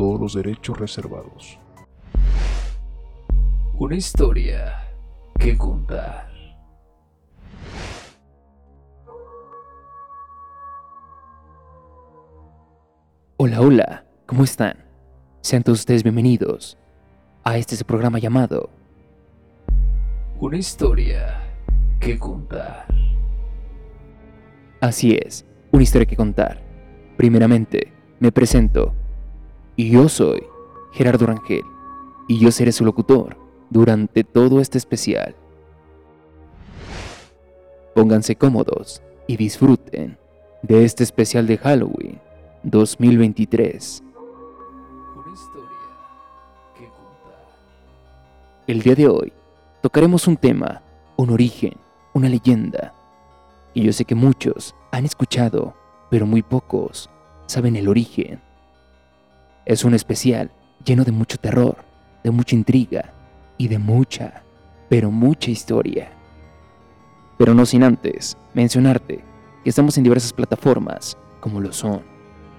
todos los derechos reservados. Una historia que contar. Hola, hola, ¿cómo están? Sean todos ustedes bienvenidos a este programa llamado Una historia que contar. Así es, una historia que contar. Primeramente, me presento. Y yo soy Gerardo Rangel, y yo seré su locutor durante todo este especial. Pónganse cómodos y disfruten de este especial de Halloween 2023. Una historia que contar. El día de hoy tocaremos un tema, un origen, una leyenda. Y yo sé que muchos han escuchado, pero muy pocos saben el origen es un especial lleno de mucho terror, de mucha intriga y de mucha, pero mucha historia. Pero no sin antes mencionarte que estamos en diversas plataformas como lo son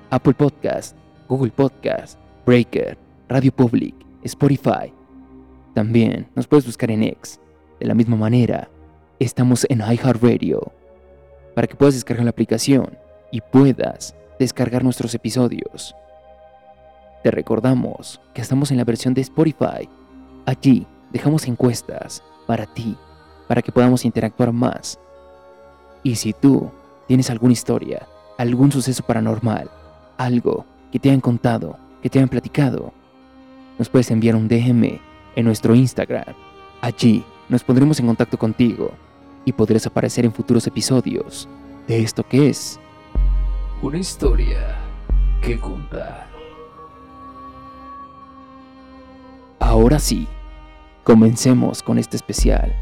Apple Podcast, Google Podcast, Breaker, Radio Public, Spotify. También nos puedes buscar en X. De la misma manera, estamos en iHeartRadio para que puedas descargar la aplicación y puedas descargar nuestros episodios. Te recordamos que estamos en la versión de Spotify. Allí dejamos encuestas para ti, para que podamos interactuar más. Y si tú tienes alguna historia, algún suceso paranormal, algo que te hayan contado, que te hayan platicado, nos puedes enviar un DM en nuestro Instagram. Allí nos pondremos en contacto contigo y podrás aparecer en futuros episodios de esto que es Una historia que contar. Ahora sí, comencemos con este especial.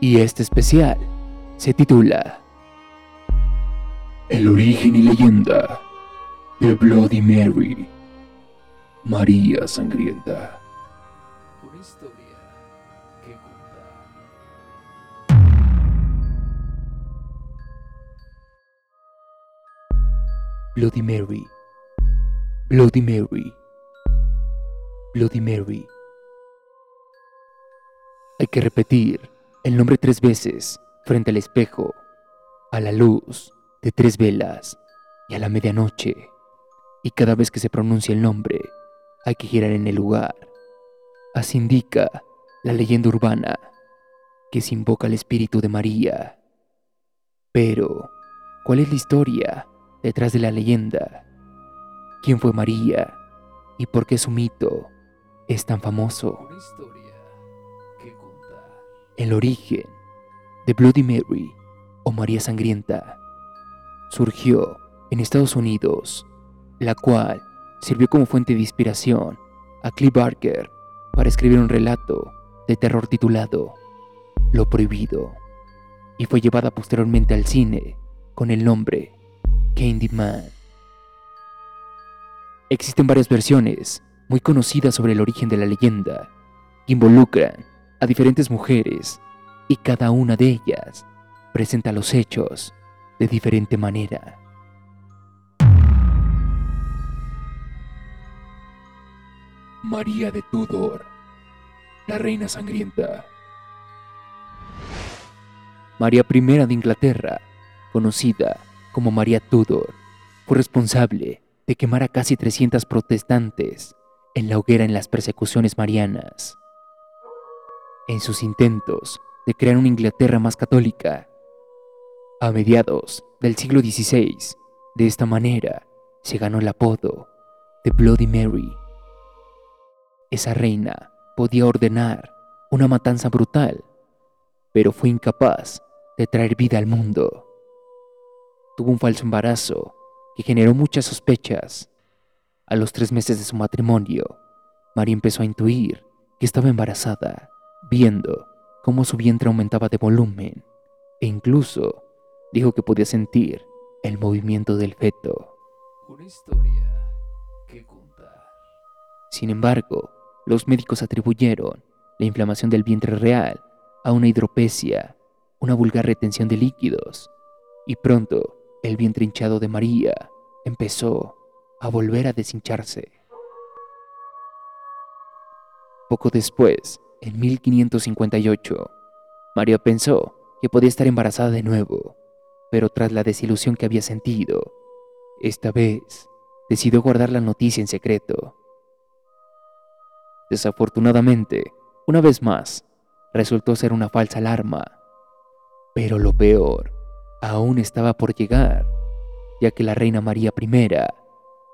Y este especial se titula El origen y leyenda de Bloody Mary, María Sangrienta. Una historia que contar. Bloody Mary. Bloody Mary. Bloody Mary. Hay que repetir el nombre tres veces frente al espejo, a la luz de tres velas y a la medianoche. Y cada vez que se pronuncia el nombre, hay que girar en el lugar. Así indica la leyenda urbana que se invoca al espíritu de María. Pero, ¿cuál es la historia detrás de la leyenda? ¿Quién fue María? ¿Y por qué su mito es tan famoso? El origen de Bloody Mary o María Sangrienta surgió en Estados Unidos, la cual sirvió como fuente de inspiración a Clive Barker para escribir un relato de terror titulado Lo Prohibido y fue llevada posteriormente al cine con el nombre Candyman. Existen varias versiones muy conocidas sobre el origen de la leyenda que involucran a diferentes mujeres y cada una de ellas presenta los hechos de diferente manera. María de Tudor, la reina sangrienta. María I de Inglaterra, conocida como María Tudor, fue responsable de quemar a casi 300 protestantes en la hoguera en las persecuciones marianas. En sus intentos de crear una Inglaterra más católica, a mediados del siglo XVI, de esta manera se ganó el apodo de Bloody Mary. Esa reina podía ordenar una matanza brutal, pero fue incapaz de traer vida al mundo. Tuvo un falso embarazo que generó muchas sospechas A los tres meses de su matrimonio, María empezó a intuir que estaba embarazada, viendo cómo su vientre aumentaba de volumen e incluso dijo que podía sentir el movimiento del feto. Una historia que contar. Sin embargo, los médicos atribuyeron la inflamación del vientre real a una hidropesia, una vulgar retención de líquidos, y pronto el vientre hinchado de María empezó a volver a deshincharse. Poco después, en 1558, María pensó que podía estar embarazada de nuevo, pero tras la desilusión que había sentido, esta vez decidió guardar la noticia en secreto. Desafortunadamente, una vez más, resultó ser una falsa alarma. Pero lo peor aún estaba por llegar, ya que la reina María I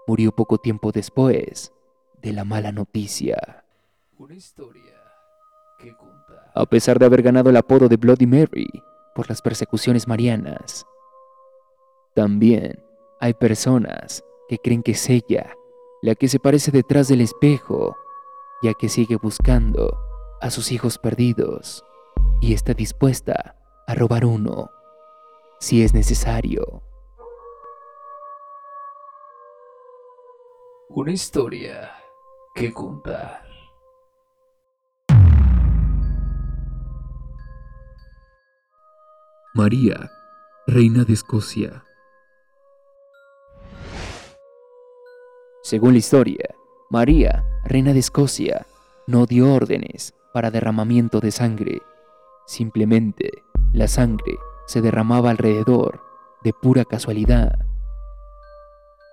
murió poco tiempo después de la mala noticia. Una historia que contar. A pesar de haber ganado el apodo de Bloody Mary por las persecuciones marianas, también hay personas que creen que es ella la que se parece detrás del espejo, ya que sigue buscando a sus hijos perdidos y está dispuesta a robar uno si es necesario. Una historia que contar. María, reina de Escocia. Según la historia, María, reina de Escocia, no dio órdenes para derramamiento de sangre. Simplemente, la sangre se derramaba alrededor de pura casualidad.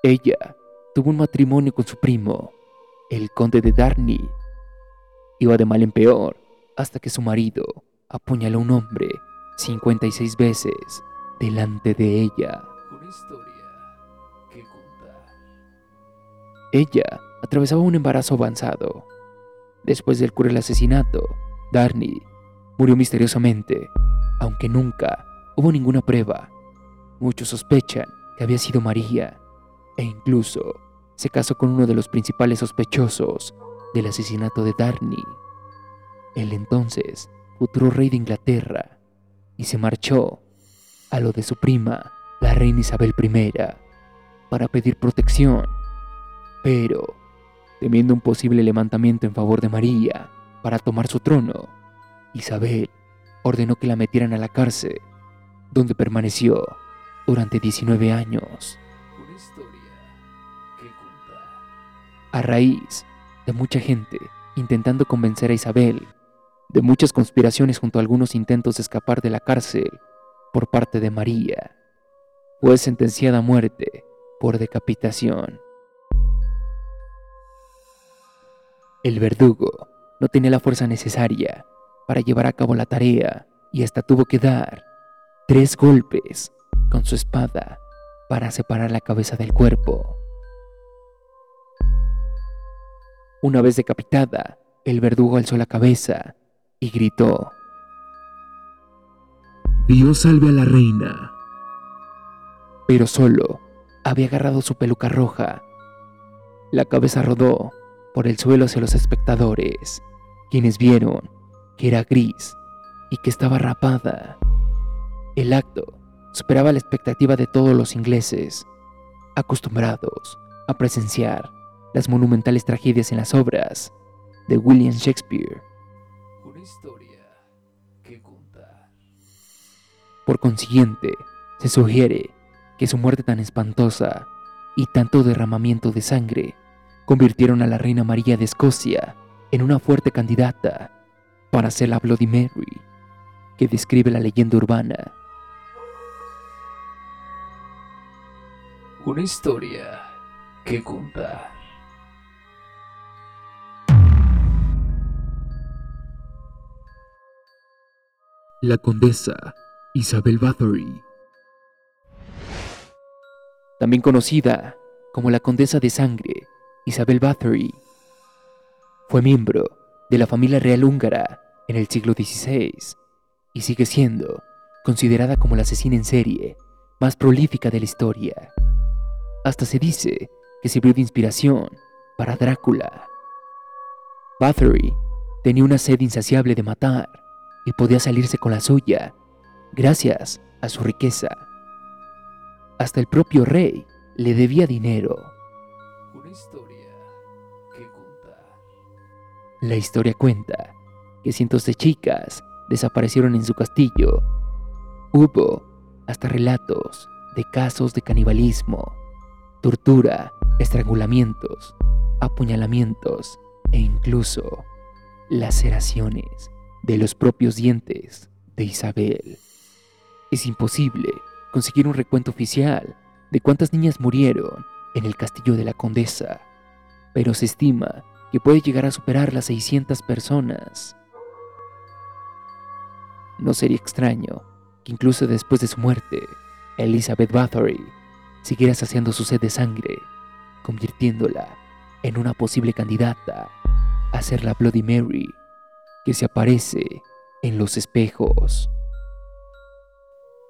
Ella tuvo un matrimonio con su primo, el conde de Darney. Iba de mal en peor hasta que su marido apuñaló a un hombre 56 veces delante de ella. Una historia que contar. Ella atravesaba un embarazo avanzado. Después del cruel asesinato, Darney murió misteriosamente, aunque nunca hubo ninguna prueba. Muchos sospechan que había sido María, e incluso se casó con uno de los principales sospechosos del asesinato de Darney, el entonces futuro rey de Inglaterra, y se marchó a lo de su prima, la reina Isabel I, para pedir protección. Pero, temiendo un posible levantamiento en favor de María para tomar su trono, Isabel ordenó que la metieran a la cárcel, donde permaneció durante 19 años. A raíz de mucha gente intentando convencer a Isabel, de muchas conspiraciones junto a algunos intentos de escapar de la cárcel por parte de María, fue sentenciada a muerte por decapitación. El verdugo no tenía la fuerza necesaria para llevar a cabo la tarea y hasta tuvo que dar tres golpes con su espada para separar la cabeza del cuerpo. Una vez decapitada, el verdugo alzó la cabeza y gritó, Dios salve a la reina. Pero solo había agarrado su peluca roja. La cabeza rodó por el suelo hacia los espectadores, quienes vieron que era gris y que estaba rapada. El acto superaba la expectativa de todos los ingleses, acostumbrados a presenciar las monumentales tragedias en las obras de William Shakespeare. Una historia que contar. Por consiguiente, se sugiere que su muerte tan espantosa y tanto derramamiento de sangre convirtieron a la reina María de Escocia en una fuerte candidata para ser la Bloody Mary que describe la leyenda urbana. Una historia que contar. La condesa Isabel Bathory, también conocida como la condesa de sangre Isabel Bathory, fue miembro de la familia real húngara en el siglo XVI y sigue siendo considerada como la asesina en serie más prolífica de la historia. Hasta se dice que sirvió de inspiración para Drácula. Bathory tenía una sed insaciable de matar y podía salirse con la suya gracias a su riqueza. Hasta el propio rey le debía dinero. Una historia que contar. La historia cuenta que cientos de chicas desaparecieron en su castillo. Hubo hasta relatos de casos de canibalismo, tortura, estrangulamientos, apuñalamientos e incluso laceraciones de los propios dientes de Isabel. Es imposible conseguir un recuento oficial de cuántas niñas murieron en el castillo de la condesa, pero se estima que puede llegar a superar las 600 personas. No sería extraño que incluso después de su muerte, Elizabeth Bathory siguiera saciando su sed de sangre, convirtiéndola en una posible candidata a ser la Bloody Mary que se aparece en los espejos.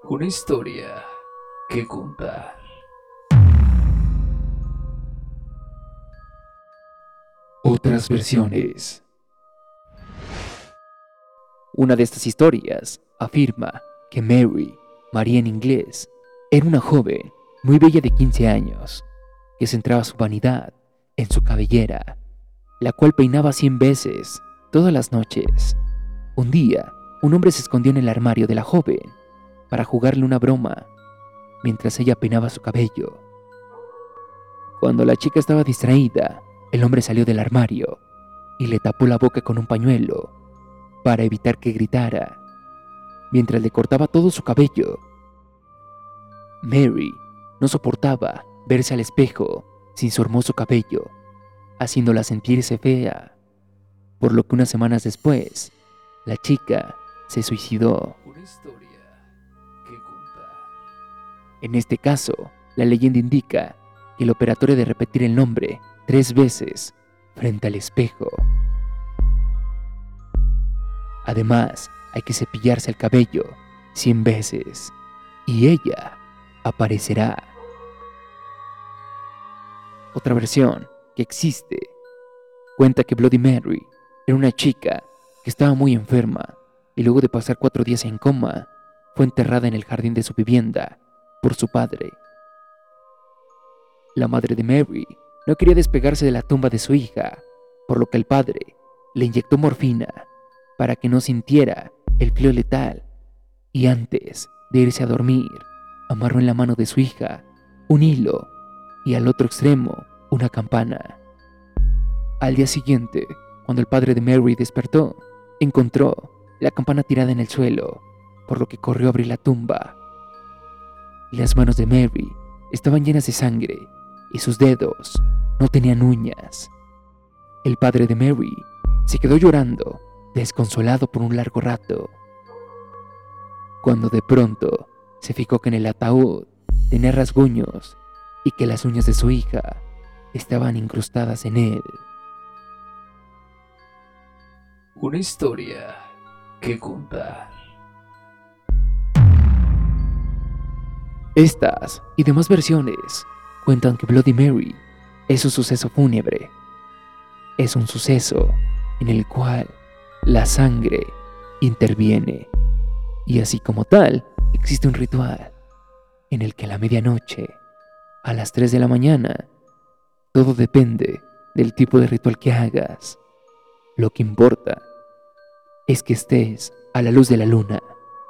Una historia que contar. Otras versiones. Una de estas historias afirma que Mary, María en inglés, era una joven muy bella de 15 años que centraba su vanidad en su cabellera, la cual peinaba 100 veces todas las noches. Un día, un hombre se escondió en el armario de la joven para jugarle una broma mientras ella peinaba su cabello. Cuando la chica estaba distraída, el hombre salió del armario y le tapó la boca con un pañuelo para evitar que gritara, mientras le cortaba todo su cabello. Mary no soportaba verse al espejo sin su hermoso cabello, haciéndola sentirse fea, por lo que unas semanas después, la chica se suicidó. Una historia que. En este caso, la leyenda indica que el operatorio de repetir el nombre tres veces frente al espejo. Además, hay que cepillarse el cabello cien veces y ella aparecerá. Otra versión que existe cuenta que Bloody Mary era una chica que estaba muy enferma y luego de pasar cuatro días en coma, fue enterrada en el jardín de su vivienda por su padre. La madre de Mary no quería despegarse de la tumba de su hija, por lo que el padre le inyectó morfina para que no sintiera el frío letal y antes de irse a dormir, amarró en la mano de su hija un hilo y al otro extremo una campana. Al día siguiente, cuando el padre de Mary despertó, encontró la campana tirada en el suelo, por lo que corrió a abrir la tumba. Las manos de Mary estaban llenas de sangre y sus dedos no tenían uñas. El padre de Mary se quedó llorando, desconsolado por un largo rato, cuando de pronto se fijó que en el ataúd tenía rasguños y que las uñas de su hija estaban incrustadas en él. Una historia que contar. Estas y demás versiones cuentan que Bloody Mary es un suceso fúnebre. Es un suceso en el cual la sangre interviene. Y así como tal, existe un ritual en el que a la medianoche, a las 3 de la mañana, todo depende del tipo de ritual que hagas. Lo que importa es que estés a la luz de la luna,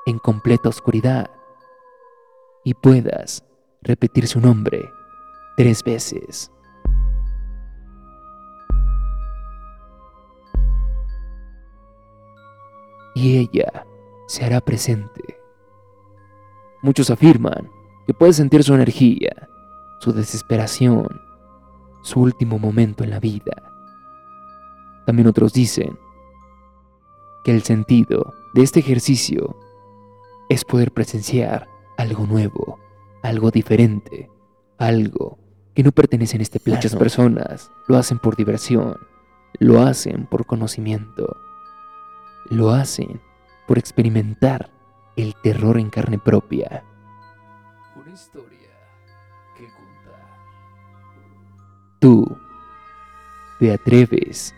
en completa oscuridad, y puedas repetir su nombre tres veces. Y ella se hará presente. Muchos afirman que puedes sentir su energía, su desesperación, su último momento en la vida. También otros dicen que el sentido de este ejercicio es poder presenciar algo nuevo, algo diferente, algo que no pertenece en este plano. Muchas personas lo hacen por diversión, lo hacen por conocimiento, lo hacen por experimentar el terror en carne propia. Una historia que contar. ¿Tú te atreves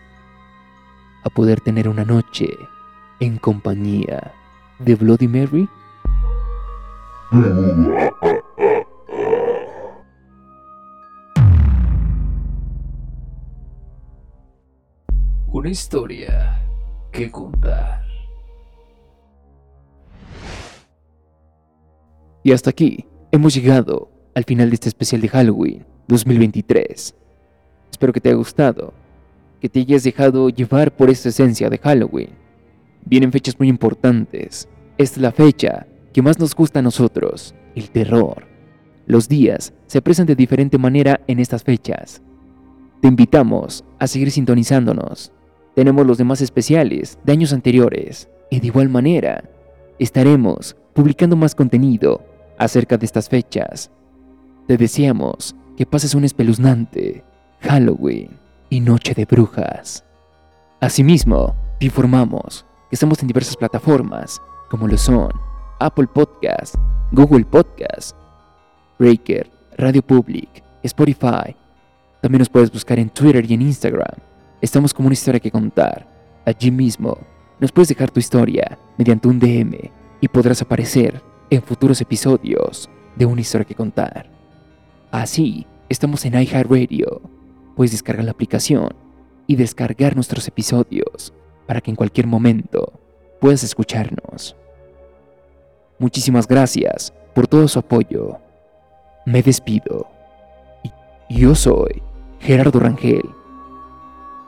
a poder tener una noche en compañía de Bloody Mary? Una historia que contar. Y hasta aquí hemos llegado al final de este especial de Halloween 2023. Espero que te haya gustado, que te hayas dejado llevar por esta esencia de Halloween. Vienen fechas muy importantes. Esta es la fecha que más nos gusta a nosotros, el terror. Los días se presentan de diferente manera en estas fechas. Te invitamos a seguir sintonizándonos. Tenemos los demás especiales de años anteriores y de igual manera estaremos publicando más contenido acerca de estas fechas. Te deseamos que pases un espeluznante Halloween y Noche de Brujas. Asimismo, te informamos estamos en diversas plataformas como lo son Apple Podcast, Google Podcast, Breaker, Radio Public, Spotify. También nos puedes buscar en Twitter y en Instagram. Estamos como una historia que contar. Allí mismo nos puedes dejar tu historia mediante un DM y podrás aparecer en futuros episodios de una historia que contar. Así, estamos en iHeartRadio. Puedes descargar la aplicación y descargar nuestros episodios para que en cualquier momento puedas escucharnos. Muchísimas gracias por todo su apoyo. Me despido. Yo soy Gerardo Rangel.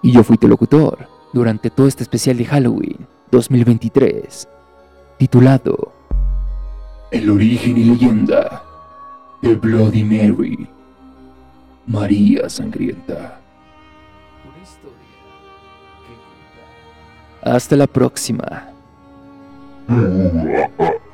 Y yo fui tu locutor durante todo este especial de Halloween 2023, titulado El origen y leyenda de Bloody Mary, María Sangrienta. Hasta la próxima.